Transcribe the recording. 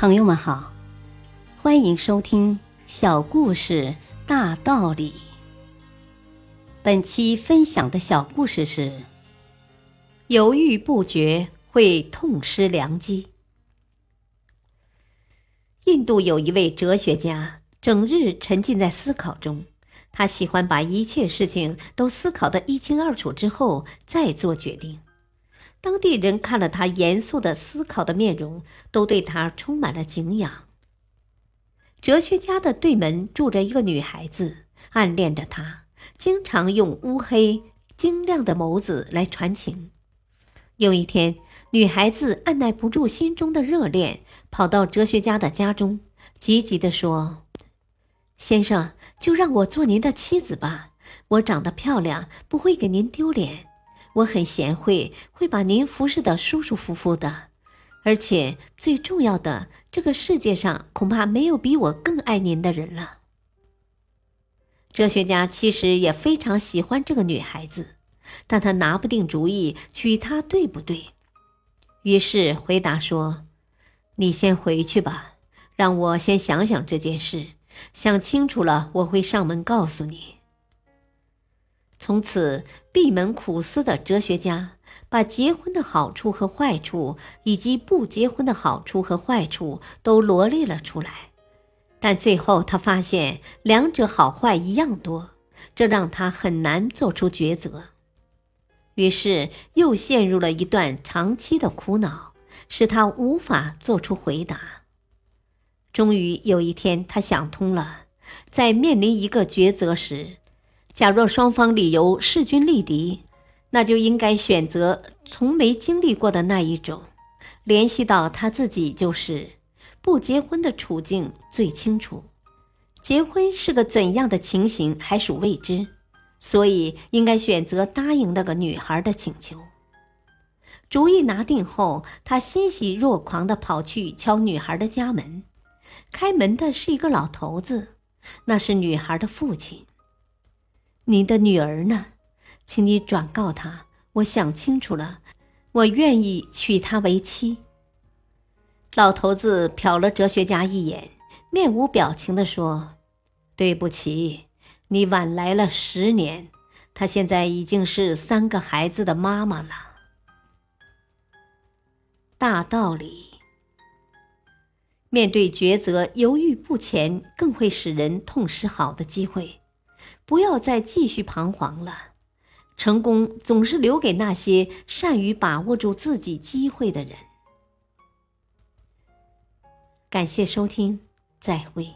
朋友们好，欢迎收听《小故事大道理》。本期分享的小故事是：犹豫不决会痛失良机。印度有一位哲学家，整日沉浸在思考中。他喜欢把一切事情都思考得一清二楚之后再做决定。当地人看了他严肃的思考的面容，都对他充满了敬仰。哲学家的对门住着一个女孩子，暗恋着他，经常用乌黑晶亮的眸子来传情。有一天，女孩子按耐不住心中的热恋，跑到哲学家的家中，急急地说：“先生，就让我做您的妻子吧。我长得漂亮，不会给您丢脸。”我很贤惠，会把您服侍的舒舒服服的，而且最重要的，这个世界上恐怕没有比我更爱您的人了。哲学家其实也非常喜欢这个女孩子，但他拿不定主意娶她对不对，于是回答说：“你先回去吧，让我先想想这件事，想清楚了，我会上门告诉你。”从此，闭门苦思的哲学家把结婚的好处和坏处，以及不结婚的好处和坏处都罗列了出来。但最后，他发现两者好坏一样多，这让他很难做出抉择。于是，又陷入了一段长期的苦恼，使他无法做出回答。终于有一天，他想通了，在面临一个抉择时。假若双方理由势均力敌，那就应该选择从没经历过的那一种。联系到他自己，就是不结婚的处境最清楚，结婚是个怎样的情形还属未知，所以应该选择答应那个女孩的请求。主意拿定后，他欣喜若狂地跑去敲女孩的家门。开门的是一个老头子，那是女孩的父亲。您的女儿呢？请你转告她，我想清楚了，我愿意娶她为妻。老头子瞟了哲学家一眼，面无表情地说：“对不起，你晚来了十年。她现在已经是三个孩子的妈妈了。”大道理，面对抉择犹豫不前，更会使人痛失好的机会。不要再继续彷徨了，成功总是留给那些善于把握住自己机会的人。感谢收听，再会。